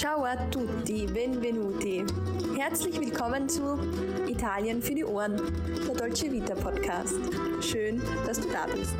Ciao a tutti, benvenuti. Herzlich willkommen zu Italien für die Ohren, der Dolce Vita Podcast. Schön, dass du da bist.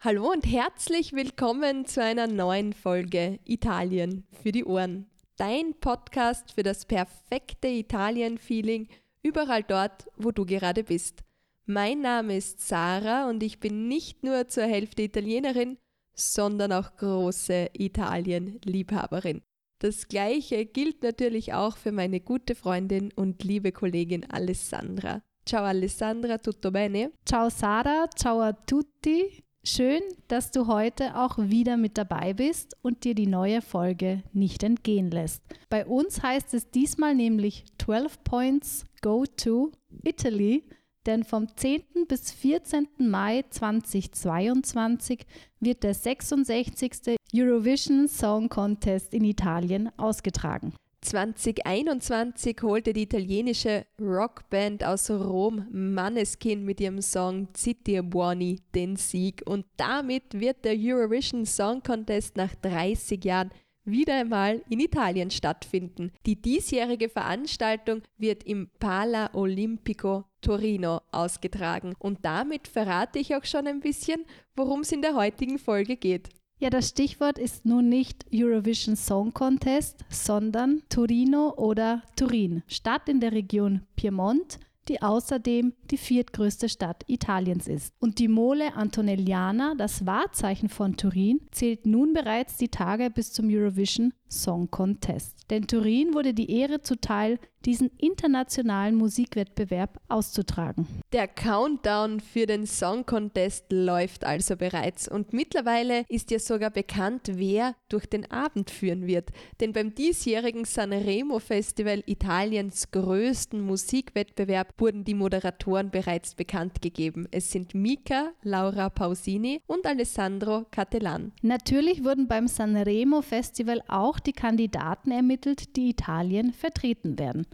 Hallo und herzlich willkommen zu einer neuen Folge Italien für die Ohren. Dein Podcast für das perfekte Italien-Feeling überall dort, wo du gerade bist. Mein Name ist Sarah und ich bin nicht nur zur Hälfte Italienerin, sondern auch große Italien-Liebhaberin. Das gleiche gilt natürlich auch für meine gute Freundin und liebe Kollegin Alessandra. Ciao Alessandra, tutto bene? Ciao Sarah, ciao a tutti. Schön, dass du heute auch wieder mit dabei bist und dir die neue Folge nicht entgehen lässt. Bei uns heißt es diesmal nämlich 12 Points Go to Italy, denn vom 10. bis 14. Mai 2022 wird der 66. Eurovision Song Contest in Italien ausgetragen. 2021 holte die italienische Rockband aus Rom Manneskin mit ihrem Song Zitti Buoni den Sieg und damit wird der Eurovision Song Contest nach 30 Jahren wieder einmal in Italien stattfinden. Die diesjährige Veranstaltung wird im Pala Olimpico Torino ausgetragen und damit verrate ich auch schon ein bisschen, worum es in der heutigen Folge geht. Ja, das Stichwort ist nun nicht Eurovision Song Contest, sondern Torino oder Turin, Stadt in der Region Piemont, die außerdem die viertgrößte Stadt Italiens ist. Und die Mole Antonelliana, das Wahrzeichen von Turin, zählt nun bereits die Tage bis zum Eurovision Song Contest. Denn Turin wurde die Ehre zuteil, diesen internationalen Musikwettbewerb auszutragen. Der Countdown für den Song Contest läuft also bereits und mittlerweile ist ja sogar bekannt, wer durch den Abend führen wird. Denn beim diesjährigen Sanremo Festival, Italiens größten Musikwettbewerb, wurden die Moderatoren bereits bekannt gegeben. Es sind Mika, Laura Pausini und Alessandro Cattelan. Natürlich wurden beim Sanremo Festival auch die Kandidaten ermittelt, die Italien vertreten werden.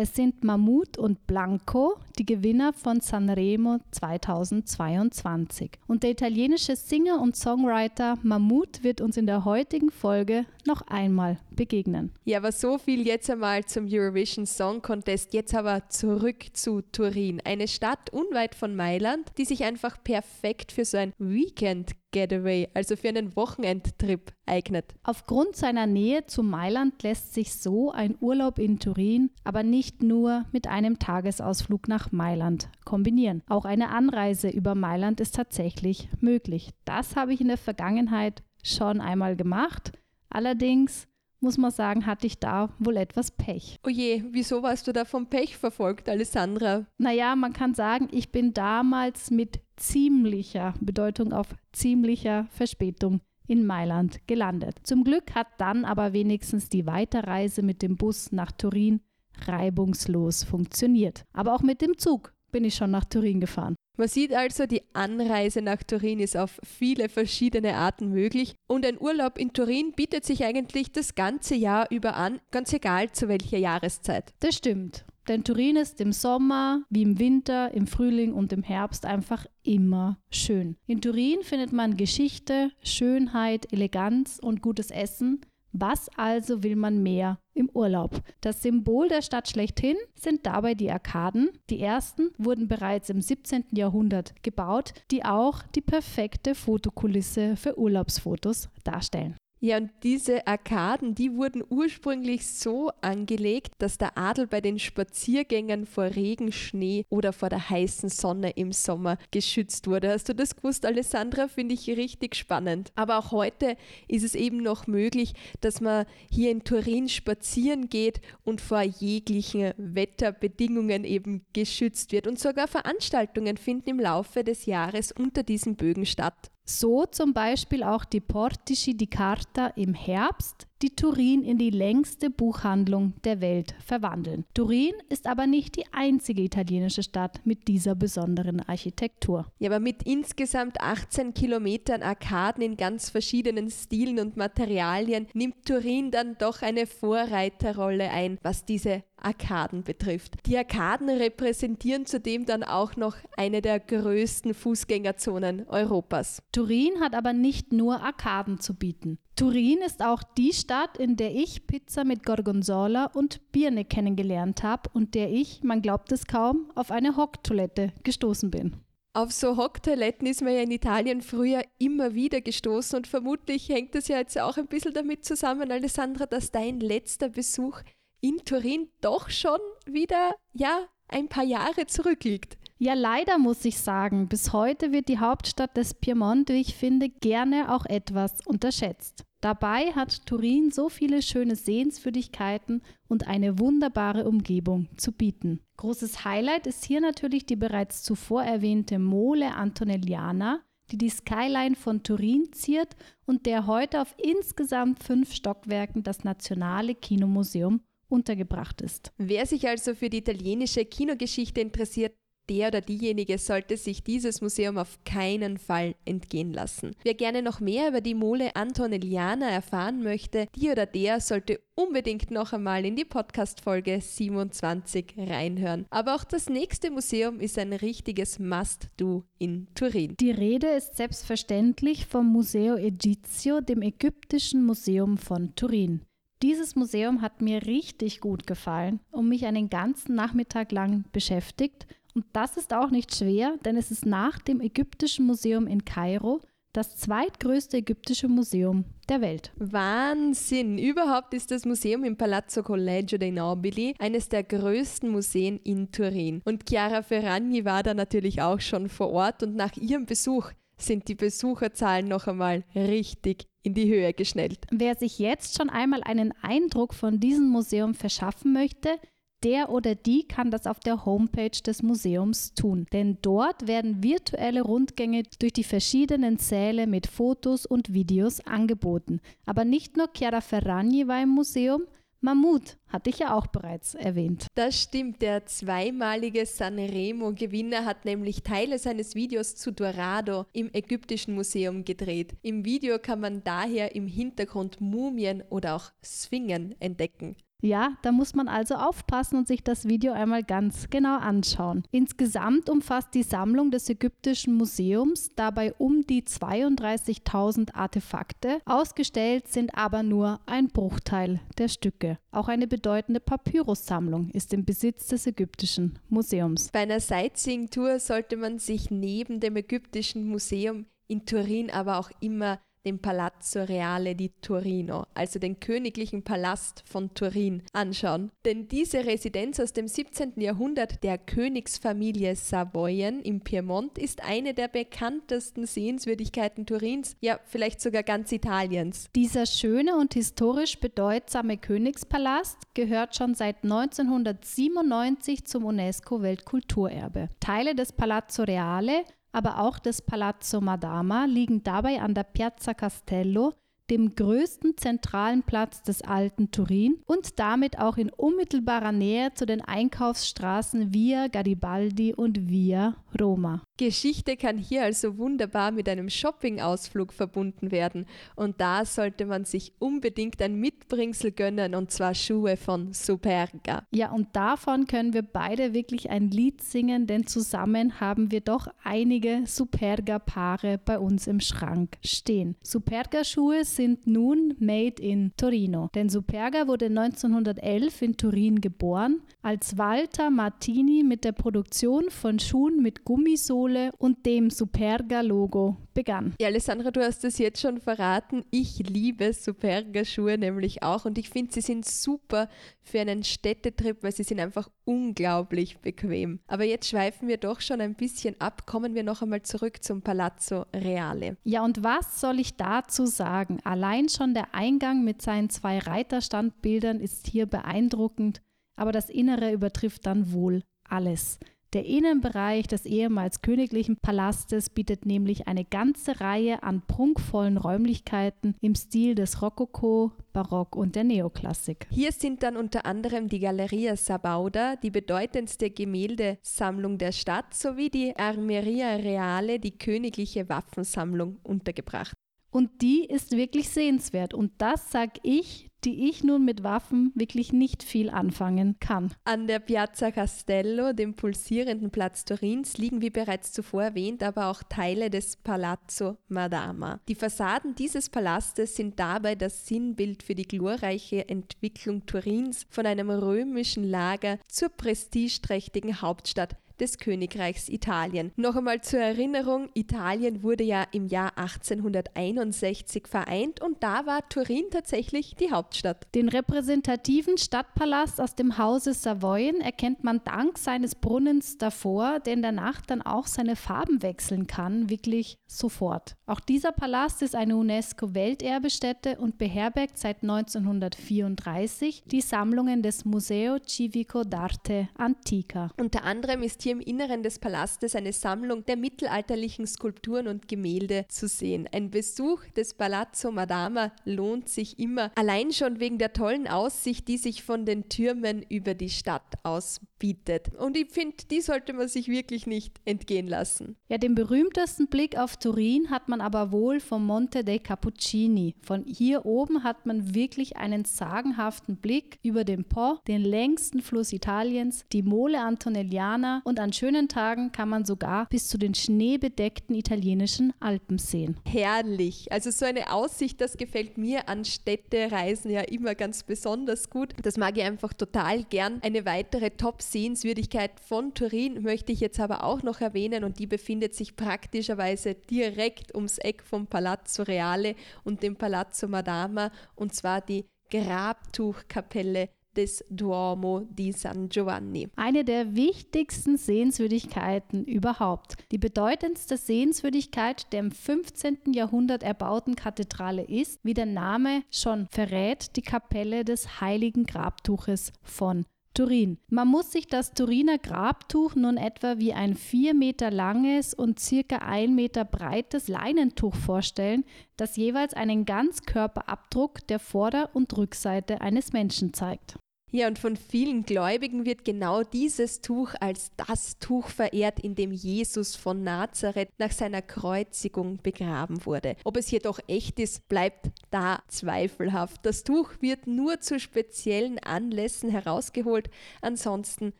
Es sind Mammut und Blanco, die Gewinner von Sanremo 2022. Und der italienische Singer und Songwriter Mammut wird uns in der heutigen Folge noch einmal begegnen. Ja, aber so viel jetzt einmal zum Eurovision Song Contest. Jetzt aber zurück zu Turin, eine Stadt unweit von Mailand, die sich einfach perfekt für so ein Weekend Getaway, also für einen Wochenendtrip eignet. Aufgrund seiner Nähe zu Mailand lässt sich so ein Urlaub in Turin aber nicht nur mit einem Tagesausflug nach Mailand kombinieren. Auch eine Anreise über Mailand ist tatsächlich möglich. Das habe ich in der Vergangenheit schon einmal gemacht. Allerdings muss man sagen, hatte ich da wohl etwas Pech. Oje, oh wieso warst du da vom Pech verfolgt, Alessandra? Naja, man kann sagen, ich bin damals mit ziemlicher Bedeutung auf ziemlicher Verspätung in Mailand gelandet. Zum Glück hat dann aber wenigstens die Weiterreise mit dem Bus nach Turin reibungslos funktioniert. Aber auch mit dem Zug bin ich schon nach Turin gefahren. Man sieht also, die Anreise nach Turin ist auf viele verschiedene Arten möglich und ein Urlaub in Turin bietet sich eigentlich das ganze Jahr über an, ganz egal zu welcher Jahreszeit. Das stimmt. Denn Turin ist im Sommer, wie im Winter, im Frühling und im Herbst einfach immer schön. In Turin findet man Geschichte, Schönheit, Eleganz und gutes Essen. Was also will man mehr im Urlaub? Das Symbol der Stadt schlechthin sind dabei die Arkaden. Die ersten wurden bereits im 17. Jahrhundert gebaut, die auch die perfekte Fotokulisse für Urlaubsfotos darstellen. Ja, und diese Arkaden, die wurden ursprünglich so angelegt, dass der Adel bei den Spaziergängen vor Regen, Schnee oder vor der heißen Sonne im Sommer geschützt wurde. Hast du das gewusst, Alessandra? Finde ich richtig spannend. Aber auch heute ist es eben noch möglich, dass man hier in Turin spazieren geht und vor jeglichen Wetterbedingungen eben geschützt wird. Und sogar Veranstaltungen finden im Laufe des Jahres unter diesen Bögen statt. So zum Beispiel auch die Portici di Carta im Herbst, die Turin in die längste Buchhandlung der Welt verwandeln. Turin ist aber nicht die einzige italienische Stadt mit dieser besonderen Architektur. Ja, aber mit insgesamt 18 Kilometern Arkaden in ganz verschiedenen Stilen und Materialien nimmt Turin dann doch eine Vorreiterrolle ein, was diese Arkaden betrifft. Die Arkaden repräsentieren zudem dann auch noch eine der größten Fußgängerzonen Europas. Turin hat aber nicht nur Arkaden zu bieten. Turin ist auch die Stadt, in der ich Pizza mit Gorgonzola und Birne kennengelernt habe und der ich, man glaubt es kaum, auf eine Hocktoilette gestoßen bin. Auf so Hocktoiletten ist man ja in Italien früher immer wieder gestoßen und vermutlich hängt es ja jetzt auch ein bisschen damit zusammen, Alessandra, dass dein letzter Besuch in Turin doch schon wieder, ja, ein paar Jahre zurückliegt. Ja, leider muss ich sagen, bis heute wird die Hauptstadt des Piemont, wie ich finde, gerne auch etwas unterschätzt. Dabei hat Turin so viele schöne Sehenswürdigkeiten und eine wunderbare Umgebung zu bieten. Großes Highlight ist hier natürlich die bereits zuvor erwähnte Mole Antonelliana, die die Skyline von Turin ziert und der heute auf insgesamt fünf Stockwerken das Nationale Kinomuseum untergebracht ist. Wer sich also für die italienische Kinogeschichte interessiert, der oder diejenige sollte sich dieses Museum auf keinen Fall entgehen lassen. Wer gerne noch mehr über die Mole Antonelliana erfahren möchte, die oder der sollte unbedingt noch einmal in die Podcast-Folge 27 reinhören. Aber auch das nächste Museum ist ein richtiges Must-Do in Turin. Die Rede ist selbstverständlich vom Museo Egizio, dem ägyptischen Museum von Turin. Dieses Museum hat mir richtig gut gefallen und mich einen ganzen Nachmittag lang beschäftigt. Und das ist auch nicht schwer, denn es ist nach dem Ägyptischen Museum in Kairo das zweitgrößte ägyptische Museum der Welt. Wahnsinn! Überhaupt ist das Museum im Palazzo Collegio dei Nobili eines der größten Museen in Turin. Und Chiara Ferragni war da natürlich auch schon vor Ort und nach ihrem Besuch sind die Besucherzahlen noch einmal richtig in die Höhe geschnellt. Wer sich jetzt schon einmal einen Eindruck von diesem Museum verschaffen möchte, der oder die kann das auf der Homepage des Museums tun, denn dort werden virtuelle Rundgänge durch die verschiedenen Säle mit Fotos und Videos angeboten. Aber nicht nur Chiara Ferragni war im Museum, Mammut hatte ich ja auch bereits erwähnt. Das stimmt, der zweimalige Sanremo-Gewinner hat nämlich Teile seines Videos zu Dorado im Ägyptischen Museum gedreht. Im Video kann man daher im Hintergrund Mumien oder auch Sphingen entdecken. Ja, da muss man also aufpassen und sich das Video einmal ganz genau anschauen. Insgesamt umfasst die Sammlung des Ägyptischen Museums dabei um die 32.000 Artefakte. Ausgestellt sind aber nur ein Bruchteil der Stücke. Auch eine bedeutende Papyrussammlung ist im Besitz des Ägyptischen Museums. Bei einer Sightseeing-Tour sollte man sich neben dem Ägyptischen Museum in Turin aber auch immer den Palazzo Reale di Torino, also den königlichen Palast von Turin, anschauen. Denn diese Residenz aus dem 17. Jahrhundert der Königsfamilie Savoyen im Piemont ist eine der bekanntesten Sehenswürdigkeiten Turins, ja vielleicht sogar ganz Italiens. Dieser schöne und historisch bedeutsame Königspalast gehört schon seit 1997 zum UNESCO-Weltkulturerbe. Teile des Palazzo Reale aber auch des Palazzo Madama liegen dabei an der Piazza Castello, dem größten zentralen Platz des alten Turin und damit auch in unmittelbarer Nähe zu den Einkaufsstraßen Via Garibaldi und Via Roma. Geschichte kann hier also wunderbar mit einem Shopping-Ausflug verbunden werden und da sollte man sich unbedingt ein Mitbringsel gönnen und zwar Schuhe von Superga. Ja, und davon können wir beide wirklich ein Lied singen, denn zusammen haben wir doch einige Superga-Paare bei uns im Schrank stehen. Superga-Schuhe sind nun made in Torino, denn Superga wurde 1911 in Turin geboren, als Walter Martini mit der Produktion von Schuhen mit Gummisohle und dem Superga-Logo begann. Ja, Alessandra, du hast es jetzt schon verraten. Ich liebe Superga-Schuhe nämlich auch und ich finde, sie sind super für einen Städtetrip, weil sie sind einfach unglaublich bequem. Aber jetzt schweifen wir doch schon ein bisschen ab. Kommen wir noch einmal zurück zum Palazzo Reale. Ja, und was soll ich dazu sagen? Allein schon der Eingang mit seinen zwei Reiterstandbildern ist hier beeindruckend, aber das Innere übertrifft dann wohl alles. Der Innenbereich des ehemals königlichen Palastes bietet nämlich eine ganze Reihe an prunkvollen Räumlichkeiten im Stil des Rokoko, Barock und der Neoklassik. Hier sind dann unter anderem die Galleria Sabauda, die bedeutendste Gemäldesammlung der Stadt, sowie die Armeria Reale, die königliche Waffensammlung, untergebracht. Und die ist wirklich sehenswert. Und das sag ich, die ich nun mit Waffen wirklich nicht viel anfangen kann. An der Piazza Castello, dem pulsierenden Platz Turins, liegen wie bereits zuvor erwähnt aber auch Teile des Palazzo Madama. Die Fassaden dieses Palastes sind dabei das Sinnbild für die glorreiche Entwicklung Turins von einem römischen Lager zur prestigeträchtigen Hauptstadt des Königreichs Italien. Noch einmal zur Erinnerung, Italien wurde ja im Jahr 1861 vereint und da war Turin tatsächlich die Hauptstadt. Den repräsentativen Stadtpalast aus dem Hause Savoyen erkennt man dank seines Brunnens davor, der in der Nacht dann auch seine Farben wechseln kann, wirklich sofort. Auch dieser Palast ist eine UNESCO-Welterbestätte und beherbergt seit 1934 die Sammlungen des Museo Civico d'Arte Antica. Unter anderem ist hier hier im Inneren des Palastes eine Sammlung der mittelalterlichen Skulpturen und Gemälde zu sehen. Ein Besuch des Palazzo Madama lohnt sich immer, allein schon wegen der tollen Aussicht, die sich von den Türmen über die Stadt aus bietet. Und ich finde, die sollte man sich wirklich nicht entgehen lassen. Ja, den berühmtesten Blick auf Turin hat man aber wohl vom Monte dei Cappuccini. Von hier oben hat man wirklich einen sagenhaften Blick über den Po, den längsten Fluss Italiens, die Mole Antonelliana und an schönen Tagen kann man sogar bis zu den schneebedeckten italienischen Alpen sehen. Herrlich. Also so eine Aussicht, das gefällt mir an Städtereisen ja immer ganz besonders gut. Das mag ich einfach total gern. Eine weitere Top Sehenswürdigkeit von Turin möchte ich jetzt aber auch noch erwähnen und die befindet sich praktischerweise direkt ums Eck vom Palazzo Reale und dem Palazzo Madama und zwar die Grabtuchkapelle des Duomo di San Giovanni. Eine der wichtigsten Sehenswürdigkeiten überhaupt. Die bedeutendste Sehenswürdigkeit der im 15. Jahrhundert erbauten Kathedrale ist, wie der Name schon verrät, die Kapelle des heiligen Grabtuches von Turin. Man muss sich das Turiner Grabtuch nun etwa wie ein vier Meter langes und circa ein Meter breites Leinentuch vorstellen, das jeweils einen Ganzkörperabdruck der Vorder- und Rückseite eines Menschen zeigt. Ja, und von vielen Gläubigen wird genau dieses Tuch als das Tuch verehrt, in dem Jesus von Nazareth nach seiner Kreuzigung begraben wurde. Ob es jedoch echt ist, bleibt da zweifelhaft. Das Tuch wird nur zu speziellen Anlässen herausgeholt, ansonsten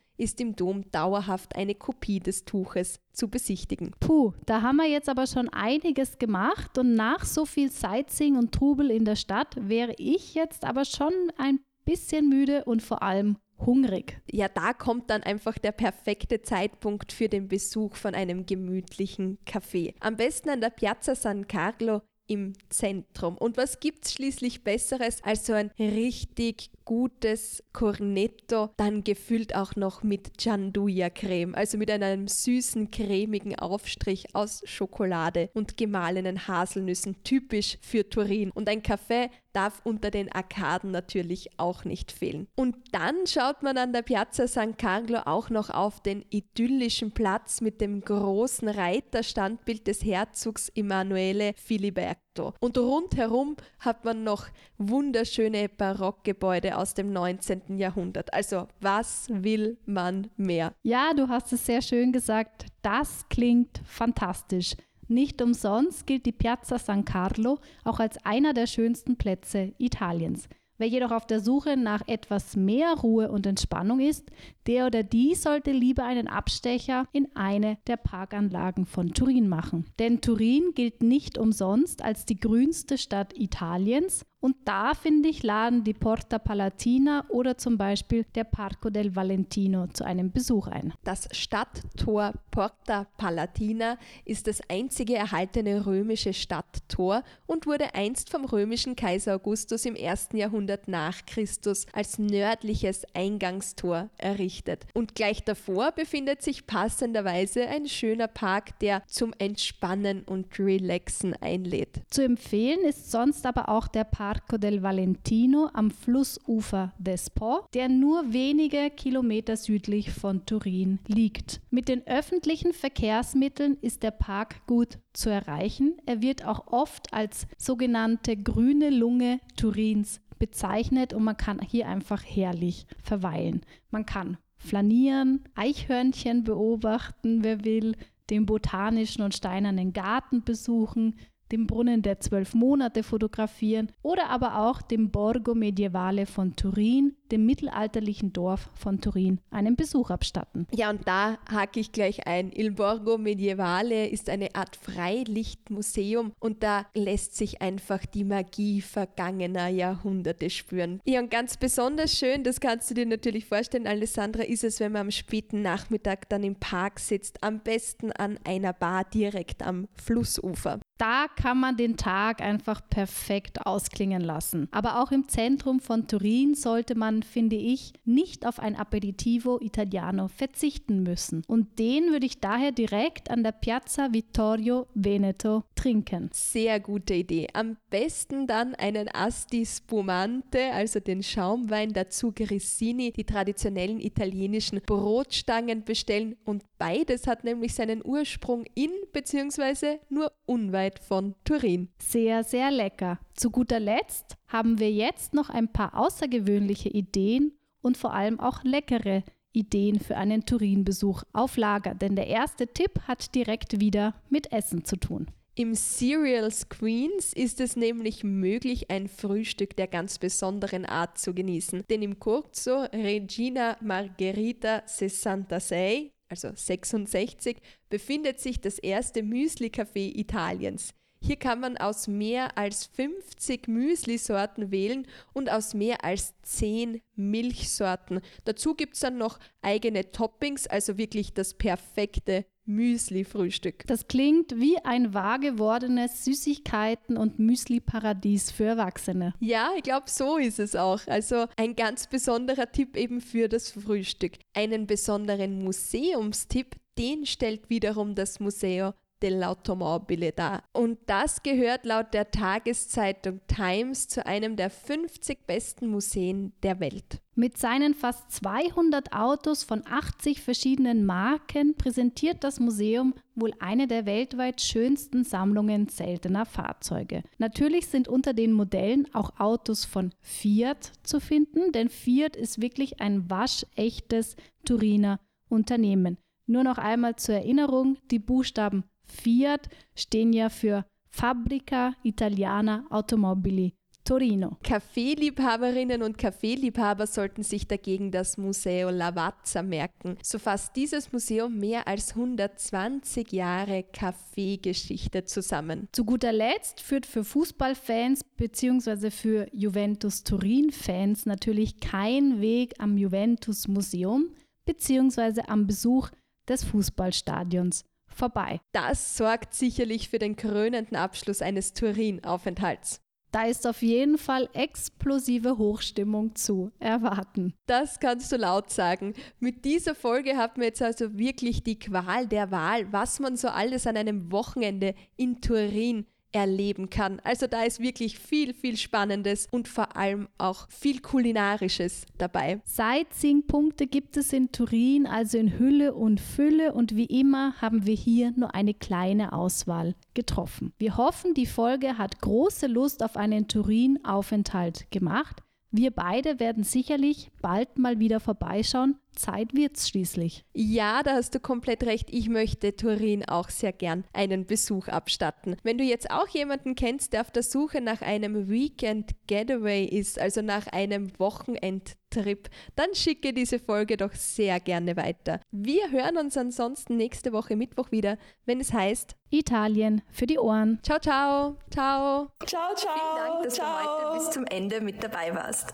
ist im Dom dauerhaft eine Kopie des Tuches zu besichtigen. Puh, da haben wir jetzt aber schon einiges gemacht und nach so viel Sightseeing und Trubel in der Stadt wäre ich jetzt aber schon ein bisschen müde und vor allem hungrig. Ja, da kommt dann einfach der perfekte Zeitpunkt für den Besuch von einem gemütlichen Café. Am besten an der Piazza San Carlo im Zentrum. Und was gibt es schließlich Besseres als so ein richtig gutes Cornetto, dann gefüllt auch noch mit Gianduja-Creme, also mit einem süßen, cremigen Aufstrich aus Schokolade und gemahlenen Haselnüssen, typisch für Turin. Und ein Kaffee darf unter den Arkaden natürlich auch nicht fehlen. Und dann schaut man an der Piazza San Carlo auch noch auf den idyllischen Platz mit dem großen Reiterstandbild des Herzogs Emanuele Filiberto. Und rundherum hat man noch wunderschöne Barockgebäude aus dem 19. Jahrhundert. Also was will man mehr? Ja, du hast es sehr schön gesagt. Das klingt fantastisch. Nicht umsonst gilt die Piazza San Carlo auch als einer der schönsten Plätze Italiens. Wer jedoch auf der Suche nach etwas mehr Ruhe und Entspannung ist, der oder die sollte lieber einen Abstecher in eine der Parkanlagen von Turin machen. Denn Turin gilt nicht umsonst als die grünste Stadt Italiens und da, finde ich, laden die Porta Palatina oder zum Beispiel der Parco del Valentino zu einem Besuch ein. Das Stadttor Porta Palatina ist das einzige erhaltene römische Stadttor und wurde einst vom römischen Kaiser Augustus im ersten Jahrhundert nach Christus als nördliches Eingangstor errichtet. Und gleich davor befindet sich passenderweise ein schöner Park, der zum Entspannen und Relaxen einlädt. Zu empfehlen ist sonst aber auch der Parco del Valentino am Flussufer des Po, der nur wenige Kilometer südlich von Turin liegt. Mit den öffentlichen Verkehrsmitteln ist der Park gut zu erreichen. Er wird auch oft als sogenannte grüne Lunge Turins bezeichnet und man kann hier einfach herrlich verweilen. Man kann flanieren, Eichhörnchen beobachten, wer will, den botanischen und steinernen Garten besuchen, den Brunnen der zwölf Monate fotografieren oder aber auch dem Borgo Medievale von Turin, dem mittelalterlichen Dorf von Turin, einen Besuch abstatten. Ja, und da hake ich gleich ein. Il Borgo Medievale ist eine Art Freilichtmuseum und da lässt sich einfach die Magie vergangener Jahrhunderte spüren. Ja, und ganz besonders schön, das kannst du dir natürlich vorstellen, Alessandra, ist es, wenn man am späten Nachmittag dann im Park sitzt, am besten an einer Bar direkt am Flussufer. Da kann man den Tag einfach perfekt ausklingen lassen. Aber auch im Zentrum von Turin sollte man, finde ich, nicht auf ein Aperitivo Italiano verzichten müssen. Und den würde ich daher direkt an der Piazza Vittorio Veneto trinken. Sehr gute Idee. Am besten dann einen Asti Spumante, also den Schaumwein, dazu Grissini, die traditionellen italienischen Brotstangen bestellen. Und beides hat nämlich seinen Ursprung in bzw. nur unweit von Turin. Sehr, sehr lecker. Zu guter Letzt haben wir jetzt noch ein paar außergewöhnliche Ideen und vor allem auch leckere Ideen für einen Turin-Besuch auf Lager, denn der erste Tipp hat direkt wieder mit Essen zu tun. Im Cereals Queens ist es nämlich möglich, ein Frühstück der ganz besonderen Art zu genießen. Denn im Corso Regina Margherita 66, also 66, befindet sich das erste Müsli-Café Italiens. Hier kann man aus mehr als 50 Müsli-Sorten wählen und aus mehr als 10 Milchsorten. Dazu gibt es dann noch eigene Toppings, also wirklich das perfekte Müsli-Frühstück. Das klingt wie ein wahr gewordenes Süßigkeiten- und Müsli-Paradies für Erwachsene. Ja, ich glaube, so ist es auch. Also ein ganz besonderer Tipp eben für das Frühstück. Einen besonderen Museumstipp, den stellt wiederum das Museo dell'Automobile dar. Und das gehört laut der Tageszeitung Times zu einem der 50 besten Museen der Welt. Mit seinen fast 200 Autos von 80 verschiedenen Marken präsentiert das Museum wohl eine der weltweit schönsten Sammlungen seltener Fahrzeuge. Natürlich sind unter den Modellen auch Autos von Fiat zu finden, denn Fiat ist wirklich ein waschechtes Turiner Unternehmen. Nur noch einmal zur Erinnerung, die Buchstaben Fiat stehen ja für Fabbrica Italiana Automobili Torino. Kaffeeliebhaberinnen und Kaffeeliebhaber sollten sich dagegen das Museo Lavazza merken. So fasst dieses Museum mehr als 120 Jahre Kaffeegeschichte zusammen. Zu guter Letzt führt für Fußballfans bzw. für Juventus Turin-Fans natürlich kein Weg am Juventus Museum bzw. am Besuch des Fußballstadions vorbei. Das sorgt sicherlich für den krönenden Abschluss eines Turin-Aufenthalts. Da ist auf jeden Fall explosive Hochstimmung zu erwarten. Das kannst du laut sagen. Mit dieser Folge haben wir jetzt also wirklich die Qual der Wahl, was man so alles an einem Wochenende in Turin erleben kann. Also da ist wirklich viel, viel Spannendes und vor allem auch viel Kulinarisches dabei. Sightseeing-Punkte gibt es in Turin also in Hülle und Fülle und wie immer haben wir hier nur eine kleine Auswahl getroffen. Wir hoffen, die Folge hat große Lust auf einen Turin-Aufenthalt gemacht. Wir beide werden sicherlich bald mal wieder vorbeischauen. Zeit wird's schließlich. Ja, da hast du komplett recht. Ich möchte Turin auch sehr gern einen Besuch abstatten. Wenn du jetzt auch jemanden kennst, der auf der Suche nach einem Weekend Getaway ist, also nach einem Wochenendtrip, dann schicke diese Folge doch sehr gerne weiter. Wir hören uns ansonsten nächste Woche Mittwoch wieder, wenn es heißt Italien für die Ohren. Ciao, ciao, ciao. Ciao, ciao. Vielen Dank, dass ciao. du heute bis zum Ende mit dabei warst.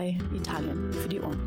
Thai, Italien für die Ohren.